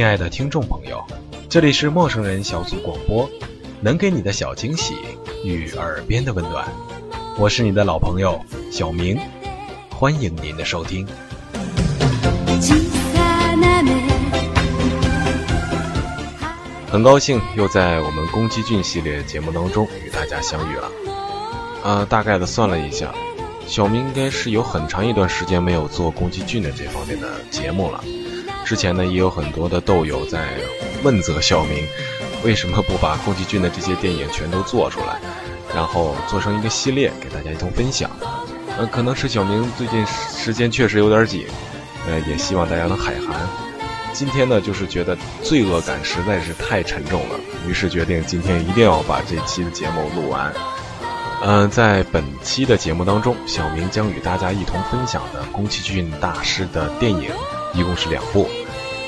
亲爱的听众朋友，这里是陌生人小组广播，能给你的小惊喜与耳边的温暖，我是你的老朋友小明，欢迎您的收听。很高兴又在我们宫崎骏系列节目当中与大家相遇了。呃，大概的算了一下，小明应该是有很长一段时间没有做宫崎骏的这方面的节目了。之前呢，也有很多的豆友在问责小明，为什么不把宫崎骏的这些电影全都做出来，然后做成一个系列给大家一同分享。呃，可能是小明最近时间确实有点紧，呃，也希望大家能海涵。今天呢，就是觉得罪恶感实在是太沉重了，于是决定今天一定要把这期的节目录完。嗯，在本期的节目当中，小明将与大家一同分享的宫崎骏大师的电影一共是两部。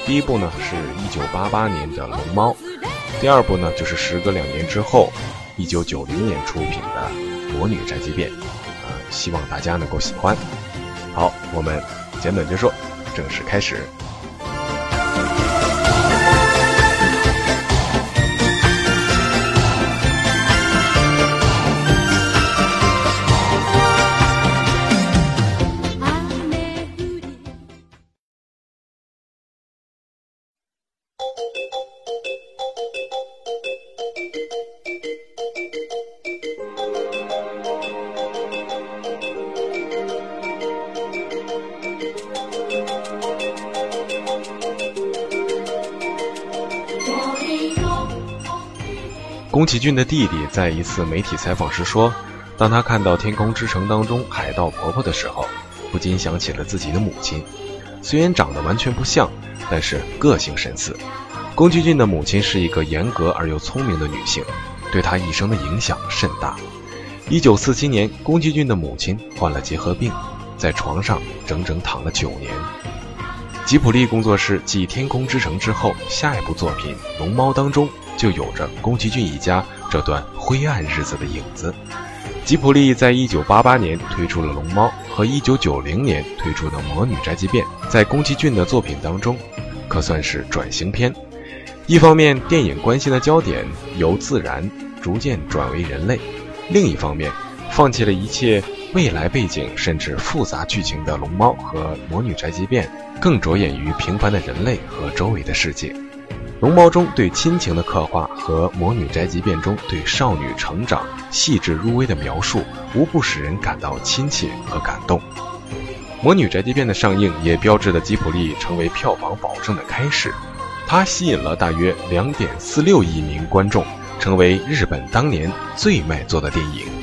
第一部呢是一九八八年的《龙猫》，第二部呢就是时隔两年之后，一九九零年出品的《魔女宅急便》，呃，希望大家能够喜欢。好，我们简短结束，正式开始。宫崎骏的弟弟在一次媒体采访时说：“当他看到《天空之城》当中海盗婆婆的时候，不禁想起了自己的母亲。虽然长得完全不像，但是个性神似。宫崎骏的母亲是一个严格而又聪明的女性，对他一生的影响甚大。1947年，宫崎骏的母亲患了结核病，在床上整整躺了九年。吉普力工作室继《天空之城》之后，下一部作品《龙猫》当中。”就有着宫崎骏一家这段灰暗日子的影子。吉普力在一九八八年推出了《龙猫》，和一九九零年推出的《魔女宅急便》，在宫崎骏的作品当中，可算是转型片。一方面，电影关心的焦点由自然逐渐转为人类；另一方面，放弃了一切未来背景甚至复杂剧情的《龙猫》和《魔女宅急便》，更着眼于平凡的人类和周围的世界。龙猫中对亲情的刻画和魔女宅急便中对少女成长细致入微的描述，无不使人感到亲切和感动。魔女宅急便的上映也标志着吉卜力成为票房保证的开始，它吸引了大约两点四六亿名观众，成为日本当年最卖座的电影。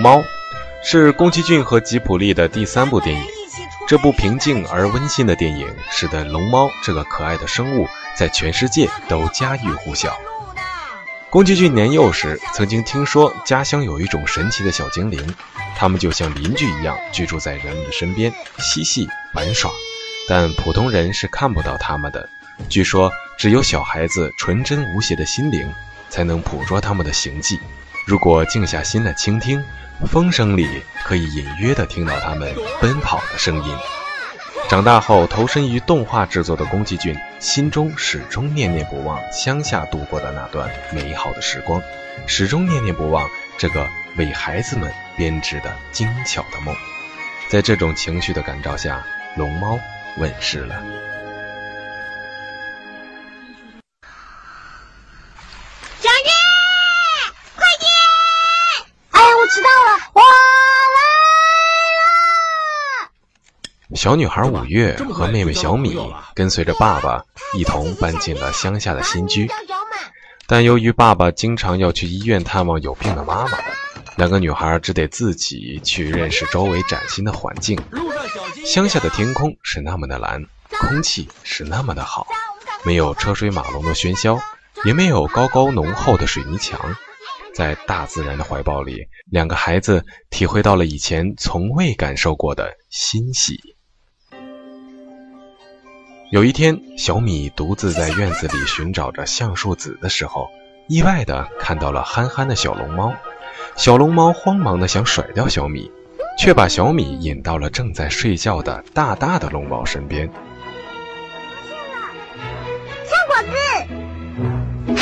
龙猫》，是宫崎骏和吉卜力的第三部电影。这部平静而温馨的电影，使得龙猫这个可爱的生物在全世界都家喻户晓。宫崎骏年幼时曾经听说家乡有一种神奇的小精灵，他们就像邻居一样居住在人们的身边，嬉戏玩耍，但普通人是看不到他们的。据说只有小孩子纯真无邪的心灵才能捕捉他们的行迹。如果静下心来倾听，风声里可以隐约地听到他们奔跑的声音。长大后投身于动画制作的宫崎骏，心中始终念念不忘乡下度过的那段美好的时光，始终念念不忘这个为孩子们编织的精巧的梦。在这种情绪的感召下，龙猫问世了。小女孩五月和妹妹小米跟随着爸爸一同搬进了乡下的新居，但由于爸爸经常要去医院探望有病的妈妈，两个女孩只得自己去认识周围崭新的环境。乡下的天空是那么的蓝，空气是那么的好，没有车水马龙的喧嚣，也没有高高浓厚的水泥墙，在大自然的怀抱里，两个孩子体会到了以前从未感受过的欣喜。有一天，小米独自在院子里寻找着橡树籽的时候，意外的看到了憨憨的小龙猫。小龙猫慌忙的想甩掉小米，却把小米引到了正在睡觉的大大的龙猫身边。橡果子。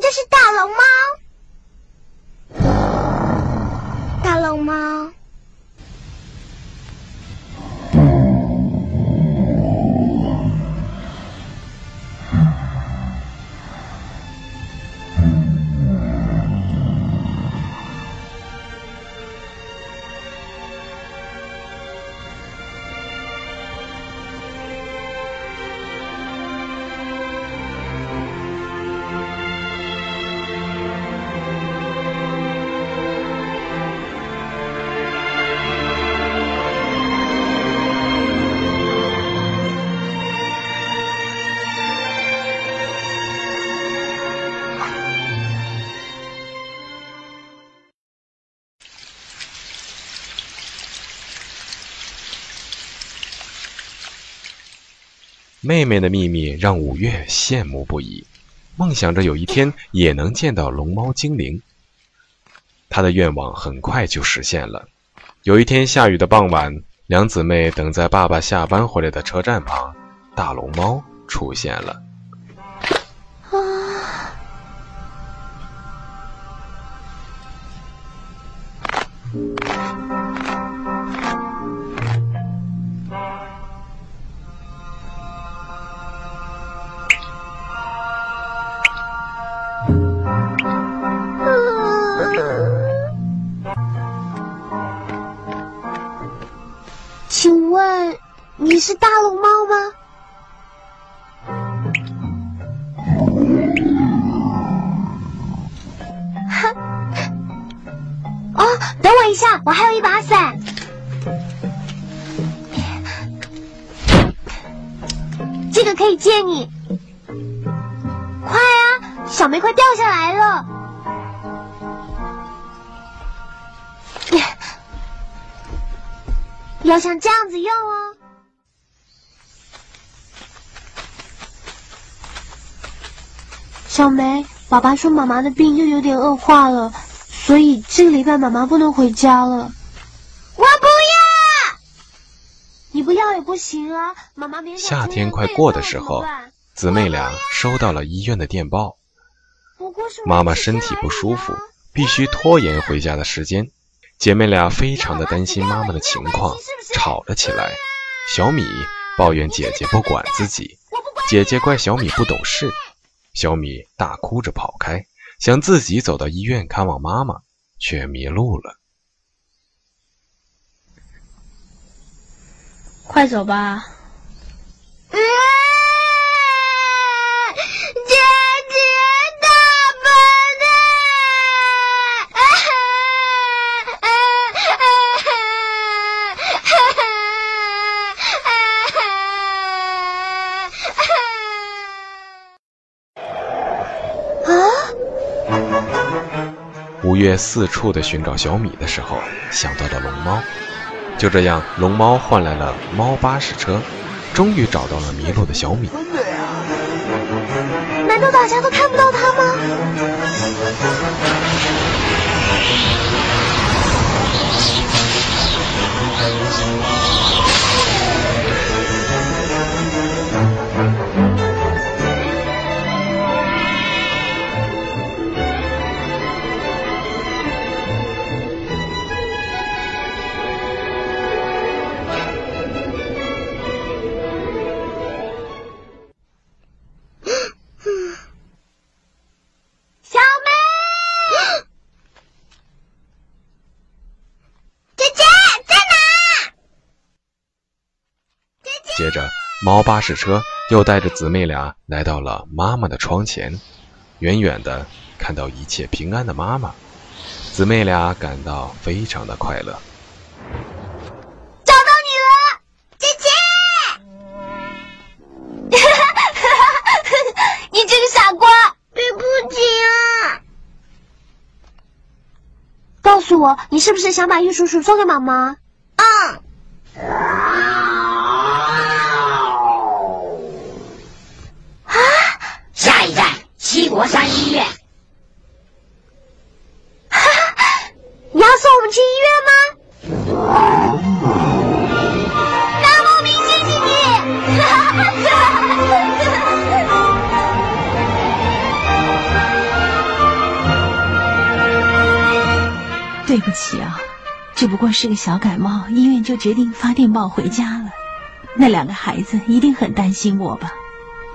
就是大龙猫。大龙猫。妹妹的秘密让五月羡慕不已，梦想着有一天也能见到龙猫精灵。她的愿望很快就实现了。有一天下雨的傍晚，两姊妹等在爸爸下班回来的车站旁，大龙猫出现了。你是大龙猫吗？哈！哦，等我一下，我还有一把伞。这个可以借你。快啊，小梅快掉下来了！要像这样子用哦。小梅，爸爸说妈妈的病又有点恶化了，所以这个礼拜妈妈不能回家了。我不要！你不要也不行啊，妈妈别夏天快过的时候，姊妹俩收到了医院的电报，妈妈身体不舒服，必须拖延回家的时间。姐妹俩非常的担心妈妈的情况，吵了起来。小米抱怨姐姐不管自己，姐姐怪小米不懂事。小米大哭着跑开，想自己走到医院看望妈妈，却迷路了。快走吧。吴越四处的寻找小米的时候，想到了龙猫。就这样，龙猫换来了猫巴士车，终于找到了迷路的小米。难道大家都看不到它吗？着，猫巴士车又带着姊妹俩来到了妈妈的窗前。远远的看到一切平安的妈妈，姊妹俩感到非常的快乐。找到你了，姐姐！你这个傻瓜，对不起啊！告诉我，你是不是想把玉叔叔送给妈妈？过是个小感冒，医院就决定发电报回家了。那两个孩子一定很担心我吧？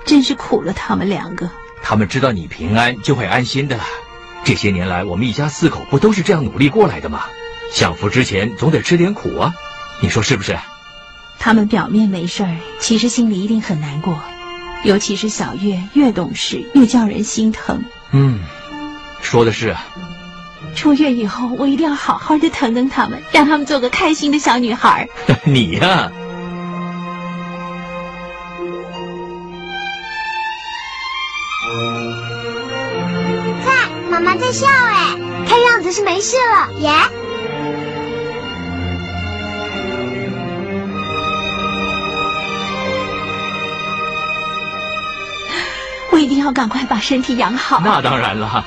真是苦了他们两个。他们知道你平安，就会安心的。这些年来，我们一家四口不都是这样努力过来的吗？享福之前，总得吃点苦啊！你说是不是？他们表面没事儿，其实心里一定很难过。尤其是小月，越懂事越叫人心疼。嗯，说的是。出院以后，我一定要好好的疼疼他们，让他们做个开心的小女孩。你呀。妈妈在笑哎，看样子是没事了耶。我一定要赶快把身体养好。那当然了。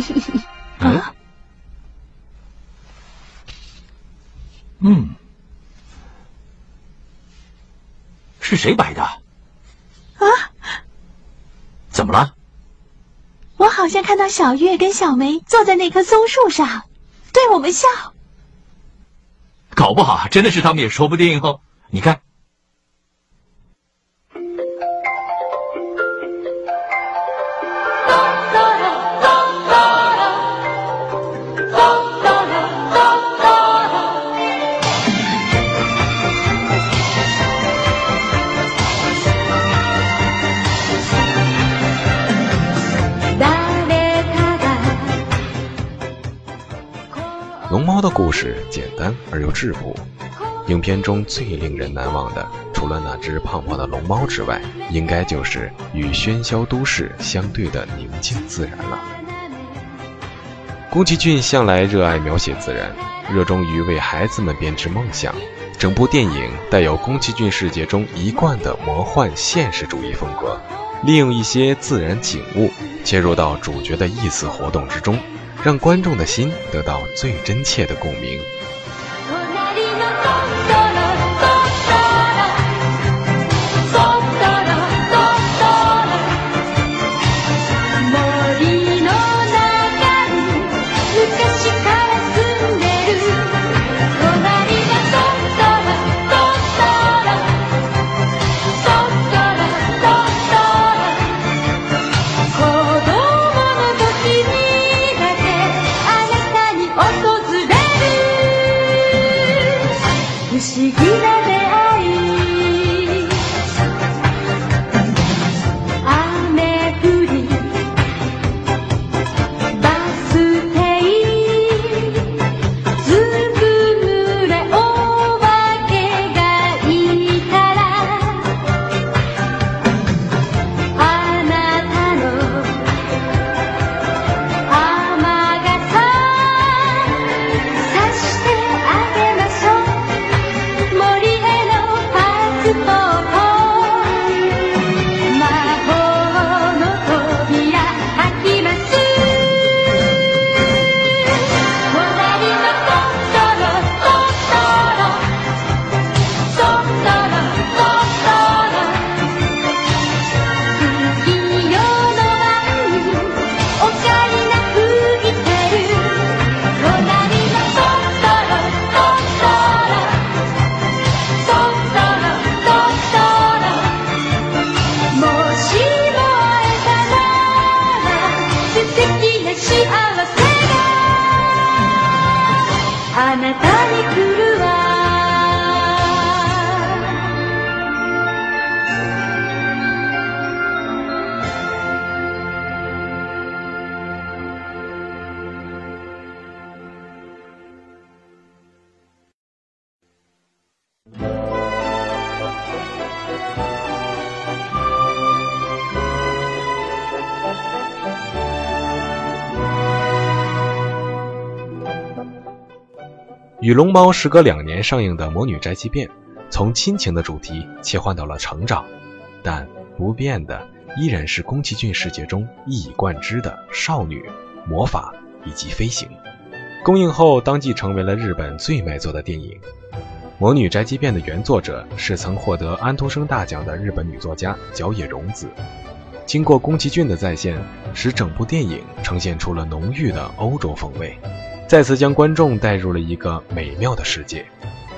嗯。嗯。是谁摆的？啊？怎么了？我好像看到小月跟小梅坐在那棵松树上，对我们笑。搞不好真的是他们也说不定哦。你看。事简单而又质朴，影片中最令人难忘的，除了那只胖胖的龙猫之外，应该就是与喧嚣都市相对的宁静自然了。宫崎骏向来热爱描写自然，热衷于为孩子们编织梦想。整部电影带有宫崎骏世界中一贯的魔幻现实主义风格，利用一些自然景物切入到主角的意识活动之中，让观众的心得到最真切的共鸣。与龙猫时隔两年上映的《魔女宅急便》，从亲情的主题切换到了成长，但不变的依然是宫崎骏世界中一以贯之的少女、魔法以及飞行。公映后当即成为了日本最卖座的电影。《魔女宅急便》的原作者是曾获得安徒生大奖的日本女作家角野荣子。经过宫崎骏的再现，使整部电影呈现出了浓郁的欧洲风味。再次将观众带入了一个美妙的世界，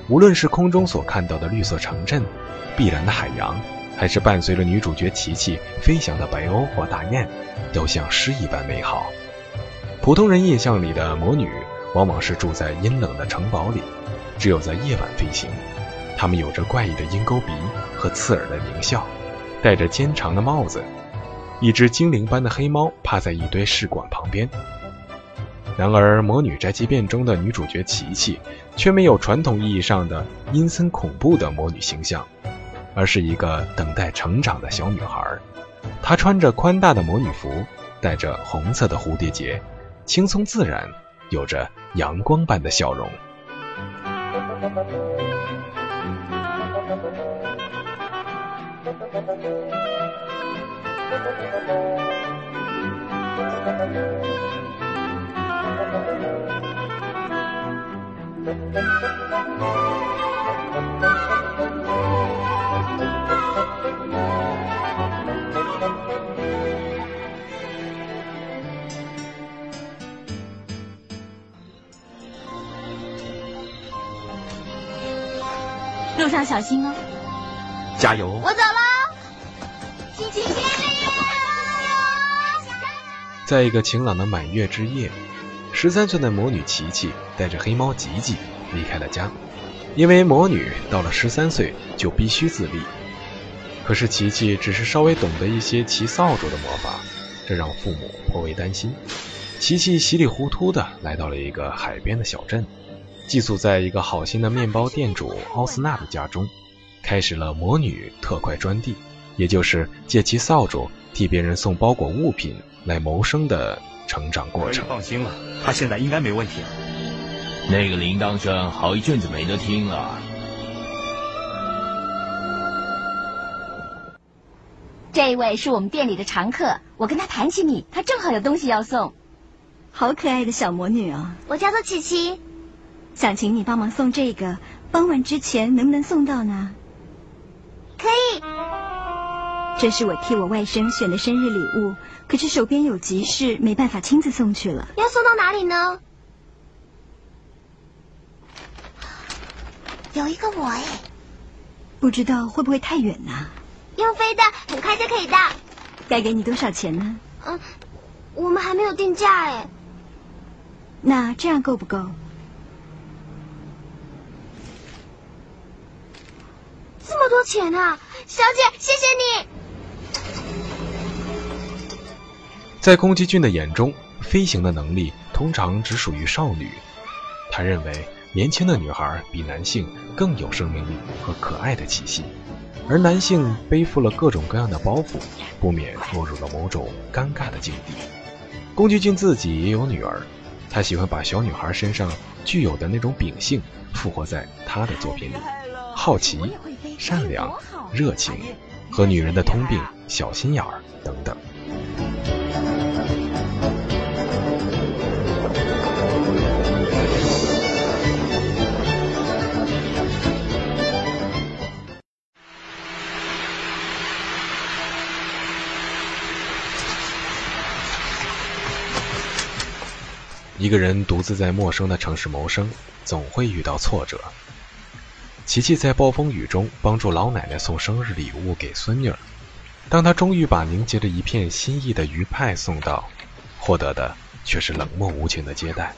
无论是空中所看到的绿色城镇、碧蓝的海洋，还是伴随着女主角琪琪飞翔的白鸥或大雁，都像诗一般美好。普通人印象里的魔女，往往是住在阴冷的城堡里，只有在夜晚飞行。她们有着怪异的鹰钩鼻和刺耳的狞笑，戴着尖长的帽子。一只精灵般的黑猫趴在一堆试管旁边。然而，《魔女宅急便》中的女主角琪琪却没有传统意义上的阴森恐怖的魔女形象，而是一个等待成长的小女孩。她穿着宽大的魔女服，戴着红色的蝴蝶结，轻松自然，有着阳光般的笑容。路上小心哦，加油！我走了！在一个晴朗的满月之夜，十三岁的魔女琪琪带着黑猫吉吉离开了家，因为魔女到了十三岁就必须自立。可是琪琪只是稍微懂得一些骑扫帚的魔法，这让父母颇为担心。琪琪稀里糊涂地来到了一个海边的小镇。寄宿在一个好心的面包店主奥斯纳的家中，开始了魔女特快专递，也就是借其扫帚替别人送包裹物品来谋生的成长过程。放心了，他现在应该没问题了。那个铃铛声好一阵子没得听了。这位是我们店里的常客，我跟他谈起你，他正好有东西要送。好可爱的小魔女啊！我叫做琪琪，想请你帮忙送这个，傍晚之前能不能送到呢？可以。这是我替我外甥选的生日礼物，可是手边有急事，没办法亲自送去了。要送到哪里呢？有一个我哎，不知道会不会太远呢？用飞的，很快就可以到。该给你多少钱呢？嗯，我们还没有定价哎。那这样够不够？这么多钱啊，小姐，谢谢你。在宫崎骏的眼中，飞行的能力通常只属于少女。他认为，年轻的女孩比男性更有生命力和可爱的气息。而男性背负了各种各样的包袱，不免落入了某种尴尬的境地。宫崎骏自己也有女儿，他喜欢把小女孩身上具有的那种秉性复活在他的作品里：好奇、善良、热情和女人的通病小心眼儿等等。一个人独自在陌生的城市谋生，总会遇到挫折。琪琪在暴风雨中帮助老奶奶送生日礼物给孙女儿，当她终于把凝结着一片心意的鱼派送到，获得的却是冷漠无情的接待。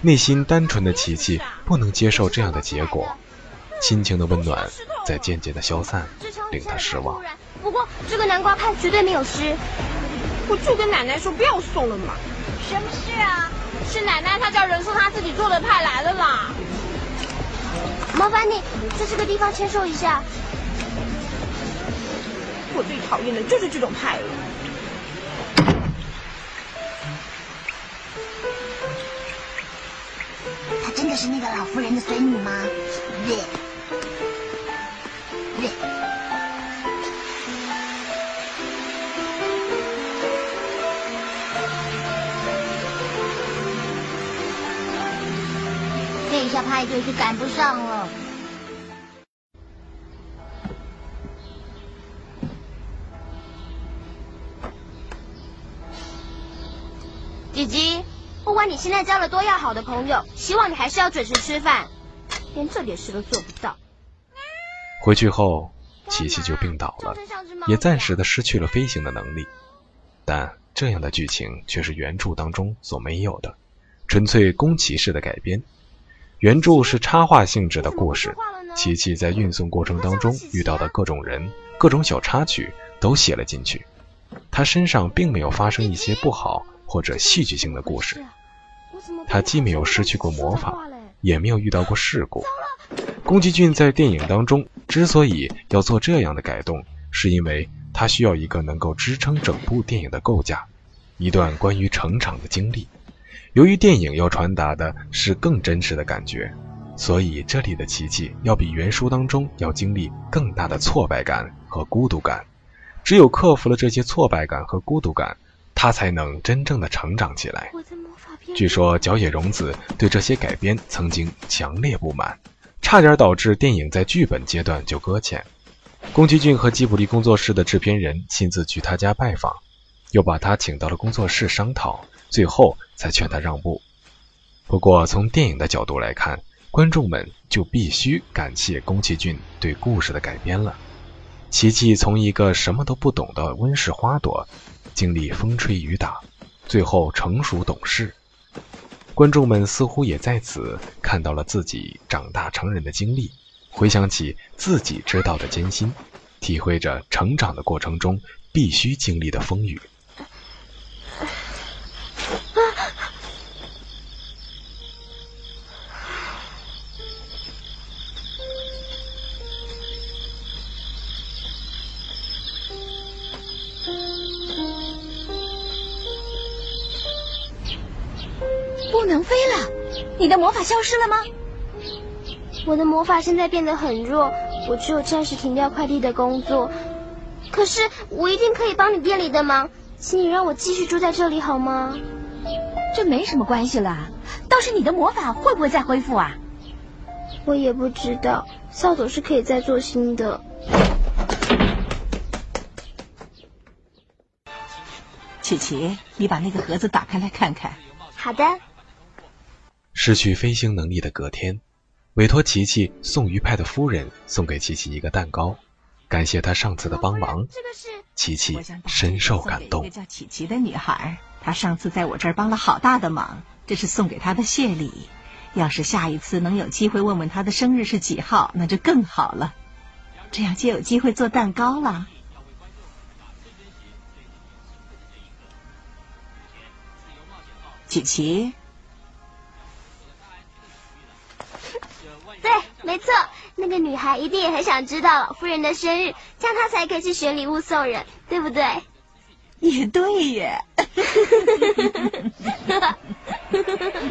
内心单纯的琪琪不能接受这样的结果，亲情的温暖在渐渐的消散，令她失望。不过这个南瓜派绝对没有湿，我就跟奶奶说不要送了嘛。什么事啊？是奶奶她叫人送她自己做的派来了啦。麻烦你在这个地方签收一下。我最讨厌的就是这种派了。她真的是那个老妇人的孙女吗？对。对。这下派对是赶不上了。姐姐，不管你现在交了多要好的朋友，希望你还是要准时吃饭。连这点事都做不到。回去后，琪琪就病倒了，也暂时的失去了飞行的能力。但这样的剧情却是原著当中所没有的，纯粹宫崎式的改编。原著是插画性质的故事，琪琪在运送过程当中遇到的各种人、各种小插曲都写了进去。他身上并没有发生一些不好或者戏剧性的故事。他既没有失去过魔法，也没有遇到过事故。宫崎骏在电影当中之所以要做这样的改动，是因为他需要一个能够支撑整部电影的构架，一段关于成长的经历。由于电影要传达的是更真实的感觉，所以这里的琪琪要比原书当中要经历更大的挫败感和孤独感。只有克服了这些挫败感和孤独感，他才能真正的成长起来。据说角野荣子对这些改编曾经强烈不满，差点导致电影在剧本阶段就搁浅。宫崎骏和吉卜力工作室的制片人亲自去他家拜访，又把他请到了工作室商讨。最后才劝他让步。不过从电影的角度来看，观众们就必须感谢宫崎骏对故事的改编了。琪琪从一个什么都不懂的温室花朵，经历风吹雨打，最后成熟懂事。观众们似乎也在此看到了自己长大成人的经历，回想起自己知道的艰辛，体会着成长的过程中必须经历的风雨。吗？我的魔法现在变得很弱，我只有暂时停掉快递的工作。可是我一定可以帮你店里的忙，请你让我继续住在这里好吗？这没什么关系了，倒是你的魔法会不会再恢复啊？我也不知道，扫帚是可以再做新的。琪琪，你把那个盒子打开来看看。好的。失去飞行能力的隔天，委托琪琪送鱼派的夫人送给琪琪一个蛋糕，感谢他上次的帮忙。琪琪深受感动。一个叫琪琪的女孩，她上次在我这儿帮了好大的忙，这是送给她的谢礼。要是下一次能有机会问问她的生日是几号，那就更好了，这样就有机会做蛋糕了。琪琪，对，没错，那个女孩一定也很想知道老夫人的生日，这样她才可以去选礼物送人，对不对？也对耶。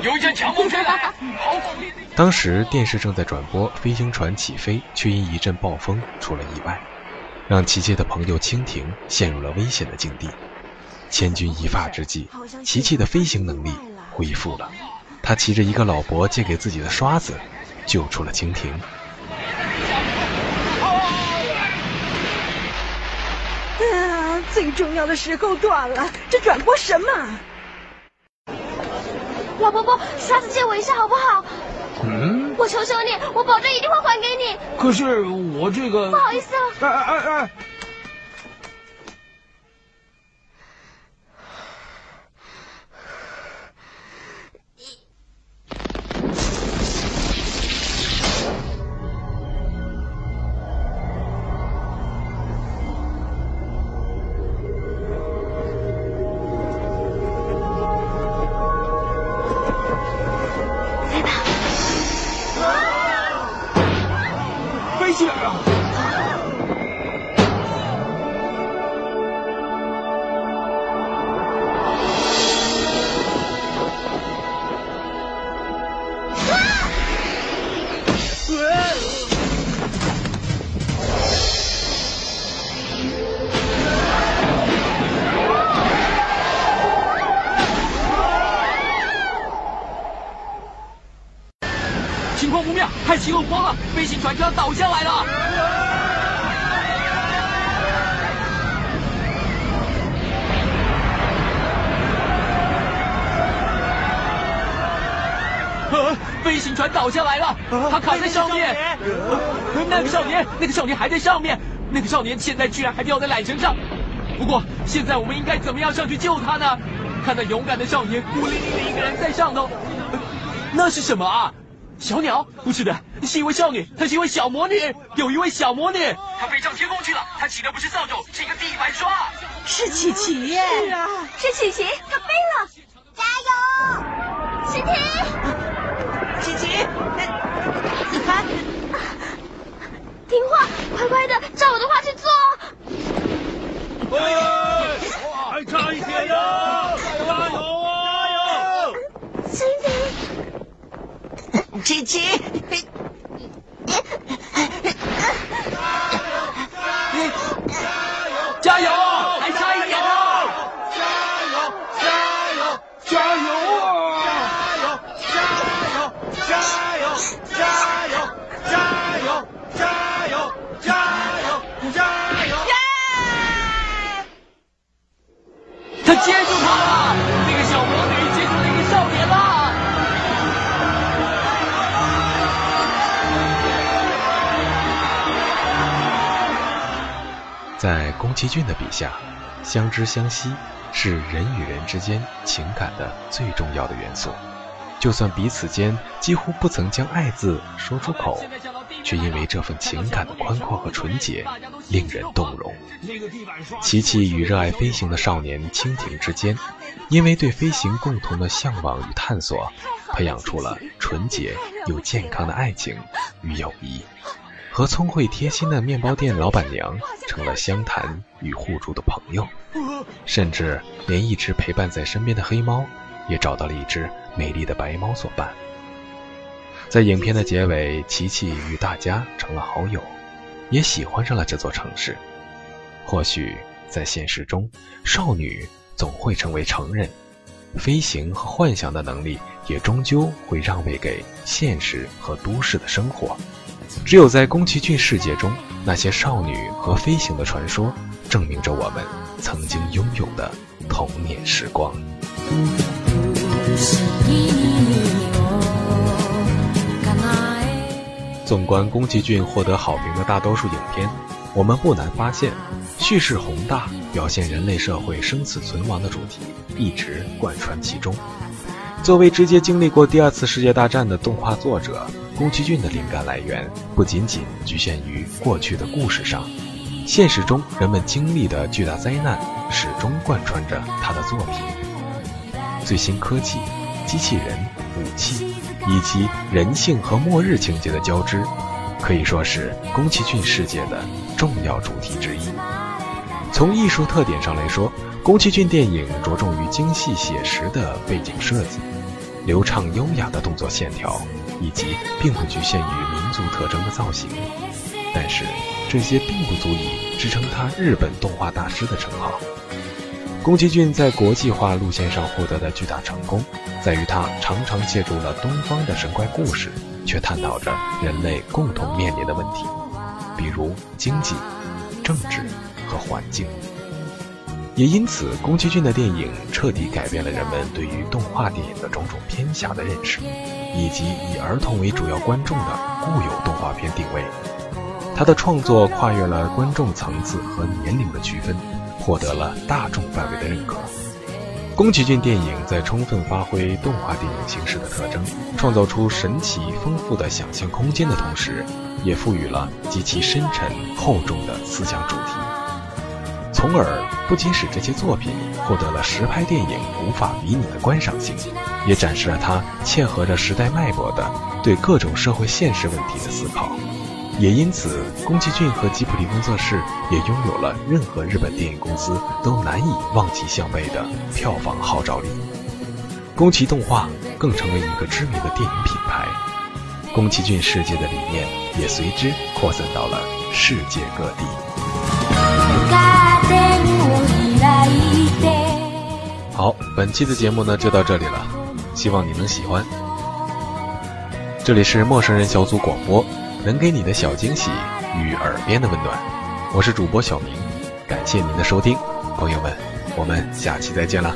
有一阵强风吹来，当时电视正在转播飞行船起飞，却因一阵暴风出了意外，让琪琪的朋友蜻蜓陷入了危险的境地。千钧一发之际，琪琪的飞行能力恢复了，他骑着一个老伯借给自己的刷子，救出了蜻蜓。啊！最重要的时候断了，这转播什么？老伯伯，刷子借我一下好不好？嗯，我求求你，我保证一定会还给你。可是我这个……不好意思了。哎哎哎！情太起恶风了，飞行船就要倒下来了。啊，飞行船倒下来了，他卡在上面。那个少年，那个少年还在上面，那个少年现在居然还吊在缆绳上。不过，现在我们应该怎么样上去救他呢？看那勇敢的少年孤零零的一个人在上头，那是什么啊？小鸟？不是的，是一位少女，她是一位小魔女，有一位小魔女，她飞上天空去了，她骑的不是扫帚，是一个地板刷。是琪琪耶！是啊，是琪琪，她飞了，加油，琪琪，琪琪，听话，乖乖的照我的话去做。喂，还差一点呀，加油啊！蜻蜓。琪琪，崎骏的笔下，相知相惜是人与人之间情感的最重要的元素。就算彼此间几乎不曾将爱字说出口，却因为这份情感的宽阔和纯洁，令人动容。琪琪与热爱飞行的少年蜻蜓之间，因为对飞行共同的向往与探索，培养出了纯洁又健康的爱情与友谊。和聪慧贴心的面包店老板娘成了相谈与互助的朋友，甚至连一直陪伴在身边的黑猫也找到了一只美丽的白猫作伴。在影片的结尾，琪琪与大家成了好友，也喜欢上了这座城市。或许在现实中，少女总会成为成人，飞行和幻想的能力也终究会让位给现实和都市的生活。只有在宫崎骏世界中，那些少女和飞行的传说，证明着我们曾经拥有的童年时光。纵观宫崎骏获得好评的大多数影片，我们不难发现，叙事宏大、表现人类社会生死存亡的主题一直贯穿其中。作为直接经历过第二次世界大战的动画作者，宫崎骏的灵感来源不仅仅局限于过去的故事上，现实中人们经历的巨大灾难始终贯穿着他的作品。最新科技、机器人、武器以及人性和末日情节的交织，可以说是宫崎骏世界的重要主题之一。从艺术特点上来说，宫崎骏电影着重于精细写实的背景设计、流畅优雅的动作线条，以及并不局限于民族特征的造型。但是，这些并不足以支撑他“日本动画大师”的称号。宫崎骏在国际化路线上获得的巨大成功，在于他常常借助了东方的神怪故事，却探讨着人类共同面临的问题，比如经济、政治和环境。也因此，宫崎骏的电影彻底改变了人们对于动画电影的种种偏狭的认识，以及以儿童为主要观众的固有动画片定位。他的创作跨越了观众层次和年龄的区分。获得了大众范围的认可。宫崎骏电影在充分发挥动画电影形式的特征，创造出神奇丰富的想象空间的同时，也赋予了极其深沉厚重的思想主题，从而不仅使这些作品获得了实拍电影无法比拟的观赏性，也展示了他切合着时代脉搏的对各种社会现实问题的思考。也因此，宫崎骏和吉卜力工作室也拥有了任何日本电影公司都难以望其项背的票房号召力。宫崎动画更成为一个知名的电影品牌，宫崎骏世界的理念也随之扩散到了世界各地。好，本期的节目呢就到这里了，希望你能喜欢。这里是陌生人小组广播。能给你的小惊喜与耳边的温暖，我是主播小明，感谢您的收听，朋友们，我们下期再见了。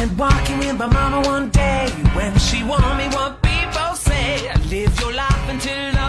Went walking with my mama one day when she warned me what people say. I live your life until